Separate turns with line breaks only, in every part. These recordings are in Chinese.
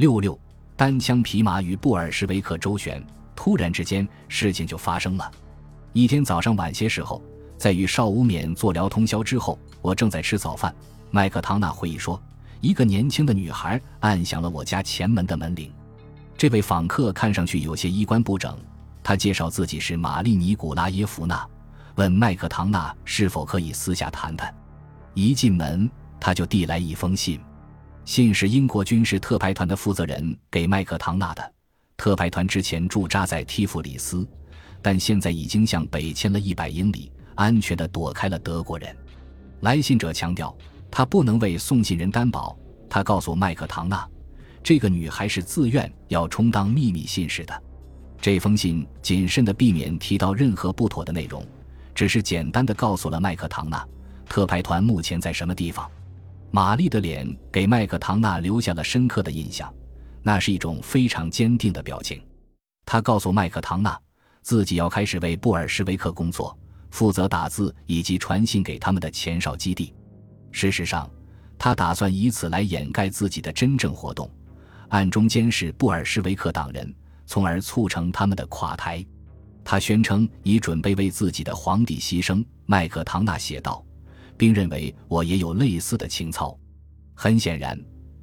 六六，单枪匹马与布尔什维克周旋，突然之间事情就发生了。一天早上晚些时候，在与邵无冕做聊通宵之后，我正在吃早饭。麦克唐纳回忆说，一个年轻的女孩按响了我家前门的门铃。这位访客看上去有些衣冠不整。他介绍自己是玛丽尼古拉耶夫娜，问麦克唐纳是否可以私下谈谈。一进门，他就递来一封信，信是英国军事特派团的负责人给麦克唐纳的。特派团之前驻扎在提夫里斯，但现在已经向北迁了一百英里，安全地躲开了德国人。来信者强调，他不能为送信人担保。他告诉麦克唐纳，这个女孩是自愿要充当秘密信使的。这封信谨慎地避免提到任何不妥的内容，只是简单地告诉了麦克唐纳，特派团目前在什么地方。玛丽的脸给麦克唐纳留下了深刻的印象，那是一种非常坚定的表情。他告诉麦克唐纳，自己要开始为布尔什维克工作，负责打字以及传信给他们的前哨基地。事实上，他打算以此来掩盖自己的真正活动，暗中监视布尔什维克党人。从而促成他们的垮台。他宣称已准备为自己的皇帝牺牲。麦克唐纳写道，并认为我也有类似的情操。很显然，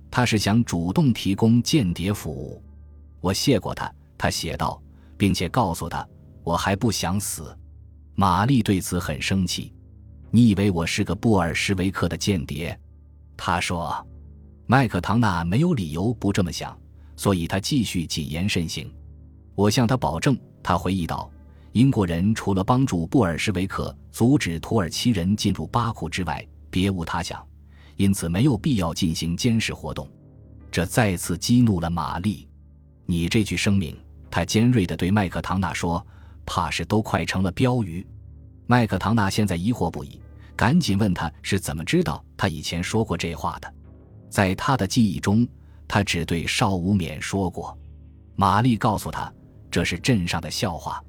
他是想主动提供间谍服务。我谢过他，他写道，并且告诉他我还不想死。玛丽对此很生气。你以为我是个布尔什维克的间谍？他说。麦克唐纳没有理由不这么想。所以他继续谨言慎行。我向他保证，他回忆道：“英国人除了帮助布尔什维克阻止土耳其人进入巴库之外，别无他想，因此没有必要进行监视活动。”这再次激怒了玛丽。你这句声明，他尖锐地对麦克唐纳说：“怕是都快成了标语。”麦克唐纳现在疑惑不已，赶紧问他是怎么知道他以前说过这话的。在他的记忆中。他只对邵无冕说过，玛丽告诉他这是镇上的笑话。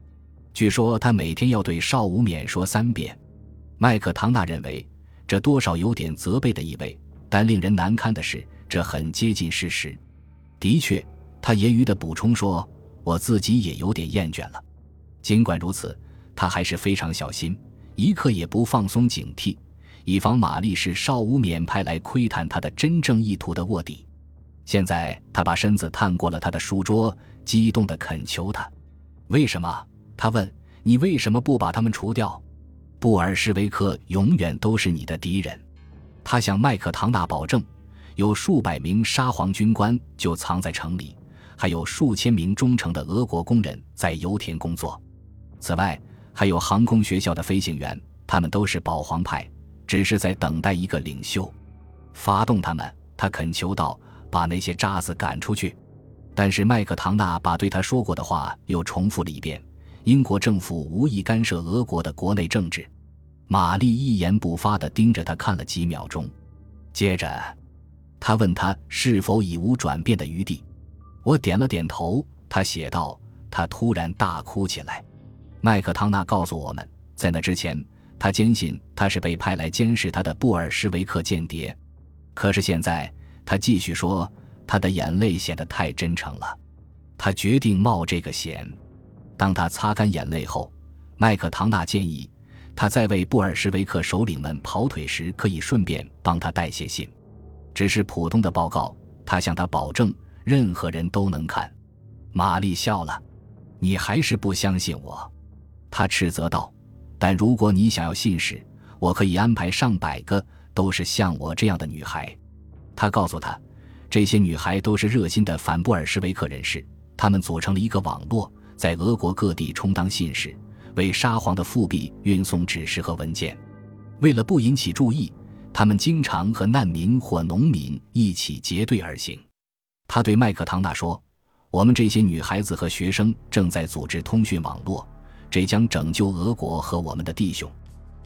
据说他每天要对邵无冕说三遍。麦克唐纳认为这多少有点责备的意味，但令人难堪的是，这很接近事实。的确，他揶揄地补充说：“我自己也有点厌倦了。”尽管如此，他还是非常小心，一刻也不放松警惕，以防玛丽是邵无冕派来窥探他的真正意图的卧底。现在他把身子探过了他的书桌，激动地恳求他：“为什么？”他问：“你为什么不把他们除掉？布尔什维克永远都是你的敌人。”他向麦克唐纳保证，有数百名沙皇军官就藏在城里，还有数千名忠诚的俄国工人在油田工作。此外，还有航空学校的飞行员，他们都是保皇派，只是在等待一个领袖，发动他们。他恳求道。把那些渣子赶出去，但是麦克唐纳把对他说过的话又重复了一遍。英国政府无意干涉俄国的国内政治。玛丽一言不发地盯着他看了几秒钟，接着，他问他是否已无转变的余地。我点了点头。他写道：“他突然大哭起来。”麦克唐纳告诉我们，在那之前，他坚信他是被派来监视他的布尔什维克间谍。可是现在。他继续说，他的眼泪显得太真诚了。他决定冒这个险。当他擦干眼泪后，麦克唐纳建议他在为布尔什维克首领们跑腿时，可以顺便帮他带些信，只是普通的报告。他向他保证，任何人都能看。玛丽笑了：“你还是不相信我？”他斥责道：“但如果你想要信使，我可以安排上百个，都是像我这样的女孩。”他告诉他，这些女孩都是热心的反布尔什维克人士，她们组成了一个网络，在俄国各地充当信使，为沙皇的复辟运送指示和文件。为了不引起注意，他们经常和难民或农民一起结队而行。他对麦克唐纳说：“我们这些女孩子和学生正在组织通讯网络，这将拯救俄国和我们的弟兄。”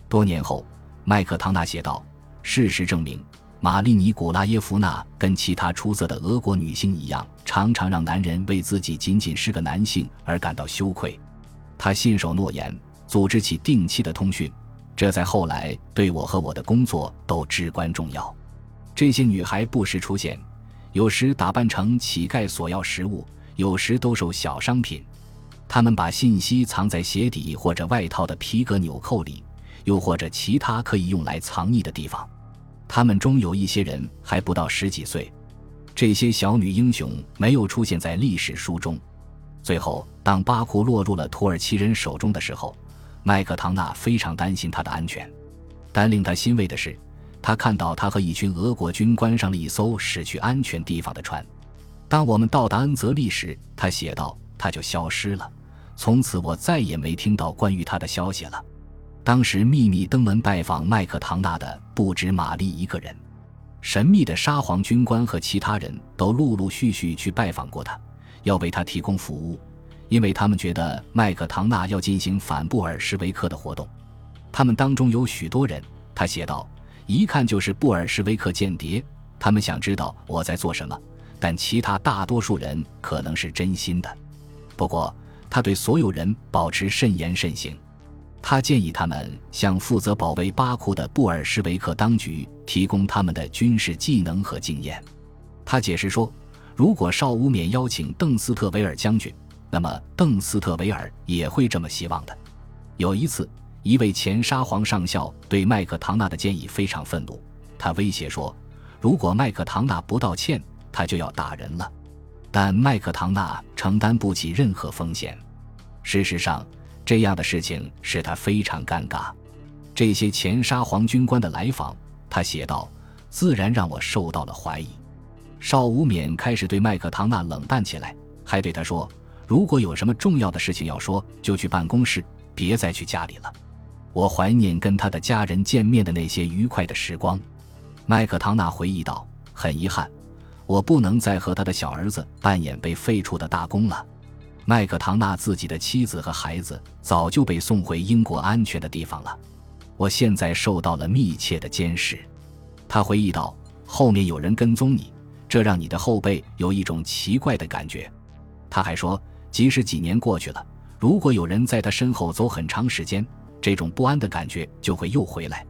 多年后，麦克唐纳写道：“事实证明。”玛丽尼古拉耶夫娜跟其他出色的俄国女性一样，常常让男人为自己仅仅是个男性而感到羞愧。她信守诺言，组织起定期的通讯，这在后来对我和我的工作都至关重要。这些女孩不时出现，有时打扮成乞丐索要食物，有时兜售小商品。他们把信息藏在鞋底或者外套的皮革纽扣里，又或者其他可以用来藏匿的地方。他们中有一些人还不到十几岁。这些小女英雄没有出现在历史书中。最后，当巴库落入了土耳其人手中的时候，麦克唐纳非常担心他的安全。但令他欣慰的是，他看到他和一群俄国军官上了一艘驶去安全地方的船。当我们到达恩泽利时，他写道：“他就消失了，从此我再也没听到关于他的消息了。”当时秘密登门拜访麦克唐纳的不止玛丽一个人。神秘的沙皇军官和其他人都陆陆续续去拜访过他，要为他提供服务，因为他们觉得麦克唐纳要进行反布尔什维克的活动。他们当中有许多人，他写道，一看就是布尔什维克间谍。他们想知道我在做什么，但其他大多数人可能是真心的。不过，他对所有人保持慎言慎行。他建议他们向负责保卫巴库的布尔什维克当局提供他们的军事技能和经验。他解释说，如果邵武冕邀请邓斯特维尔将军，那么邓斯特维尔也会这么希望的。有一次，一位前沙皇上校对麦克唐纳的建议非常愤怒，他威胁说，如果麦克唐纳不道歉，他就要打人了。但麦克唐纳承担不起任何风险。事实上。这样的事情使他非常尴尬。这些前沙皇军官的来访，他写道，自然让我受到了怀疑。邵武冕开始对麦克唐纳冷淡起来，还对他说：“如果有什么重要的事情要说，就去办公室，别再去家里了。”我怀念跟他的家人见面的那些愉快的时光。麦克唐纳回忆道：“很遗憾，我不能再和他的小儿子扮演被废除的大公了。”麦克唐纳自己的妻子和孩子早就被送回英国安全的地方了。我现在受到了密切的监视，他回忆道：“后面有人跟踪你，这让你的后背有一种奇怪的感觉。”他还说，即使几年过去了，如果有人在他身后走很长时间，这种不安的感觉就会又回来。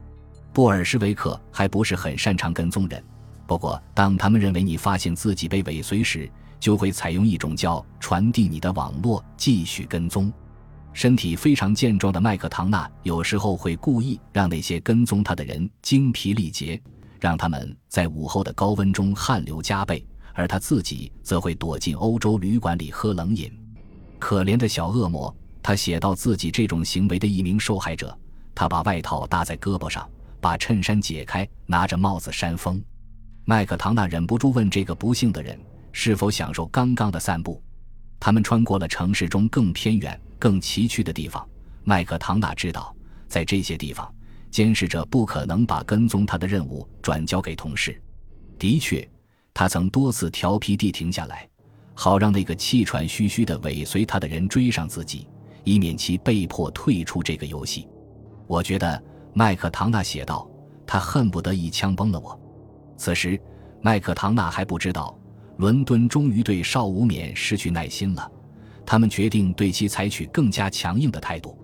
布尔什维克还不是很擅长跟踪人，不过当他们认为你发现自己被尾随时，就会采用一种叫传递你的网络继续跟踪。身体非常健壮的麦克唐纳有时候会故意让那些跟踪他的人精疲力竭，让他们在午后的高温中汗流浃背，而他自己则会躲进欧洲旅馆里喝冷饮。可怜的小恶魔，他写到自己这种行为的一名受害者。他把外套搭在胳膊上，把衬衫解开，拿着帽子扇风。麦克唐纳忍不住问这个不幸的人。是否享受刚刚的散步？他们穿过了城市中更偏远、更崎岖的地方。麦克唐纳知道，在这些地方，监视者不可能把跟踪他的任务转交给同事。的确，他曾多次调皮地停下来，好让那个气喘吁吁的尾随他的人追上自己，以免其被迫退出这个游戏。我觉得，麦克唐纳写道，他恨不得一枪崩了我。此时，麦克唐纳还不知道。伦敦终于对邵武冕失去耐心了，他们决定对其采取更加强硬的态度。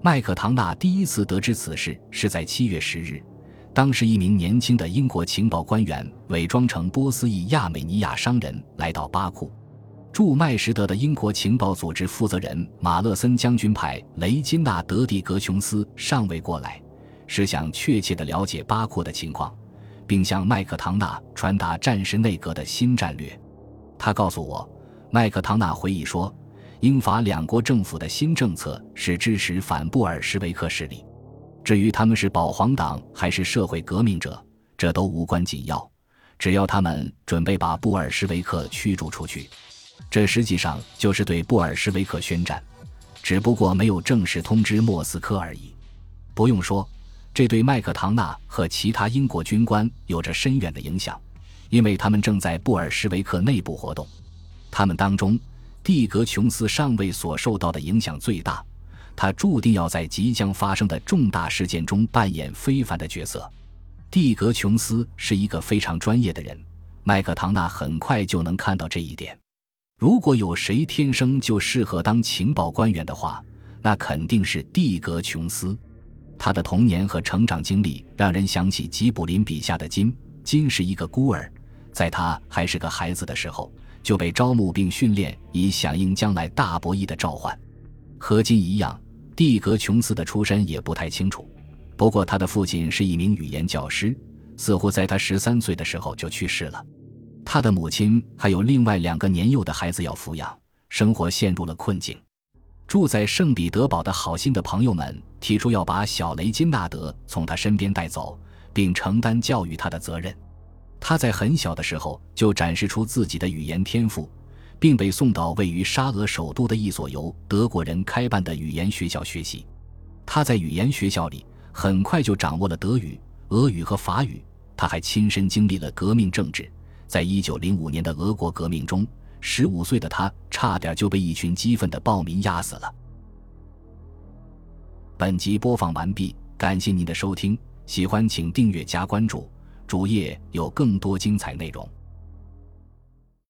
麦克唐纳第一次得知此事是在七月十日，当时一名年轻的英国情报官员伪装成波斯裔亚美尼亚商人来到巴库。驻麦什德的英国情报组织负责人马勒森将军派雷金纳德蒂格琼斯上尉过来，是想确切地了解巴库的情况。并向麦克唐纳传达战时内阁的新战略。他告诉我，麦克唐纳回忆说，英法两国政府的新政策是支持反布尔什维克势力。至于他们是保皇党还是社会革命者，这都无关紧要。只要他们准备把布尔什维克驱逐出去，这实际上就是对布尔什维克宣战，只不过没有正式通知莫斯科而已。不用说。这对麦克唐纳和其他英国军官有着深远的影响，因为他们正在布尔什维克内部活动。他们当中，蒂格琼斯上尉所受到的影响最大，他注定要在即将发生的重大事件中扮演非凡的角色。蒂格琼斯是一个非常专业的人，麦克唐纳很快就能看到这一点。如果有谁天生就适合当情报官员的话，那肯定是蒂格琼斯。他的童年和成长经历让人想起吉卜林笔下的金。金是一个孤儿，在他还是个孩子的时候，就被招募并训练，以响应将来大博弈的召唤。和金一样，蒂格琼斯的出身也不太清楚。不过，他的父亲是一名语言教师，似乎在他十三岁的时候就去世了。他的母亲还有另外两个年幼的孩子要抚养，生活陷入了困境。住在圣彼得堡的好心的朋友们提出要把小雷金纳德从他身边带走，并承担教育他的责任。他在很小的时候就展示出自己的语言天赋，并被送到位于沙俄首都的一所由德国人开办的语言学校学习。他在语言学校里很快就掌握了德语、俄语和法语。他还亲身经历了革命政治。在一九零五年的俄国革命中，十五岁的他差点就被一群激愤的暴民压死了。本集播放完毕，感谢您的收听，喜欢请订阅加关注，主页有更多精彩内容。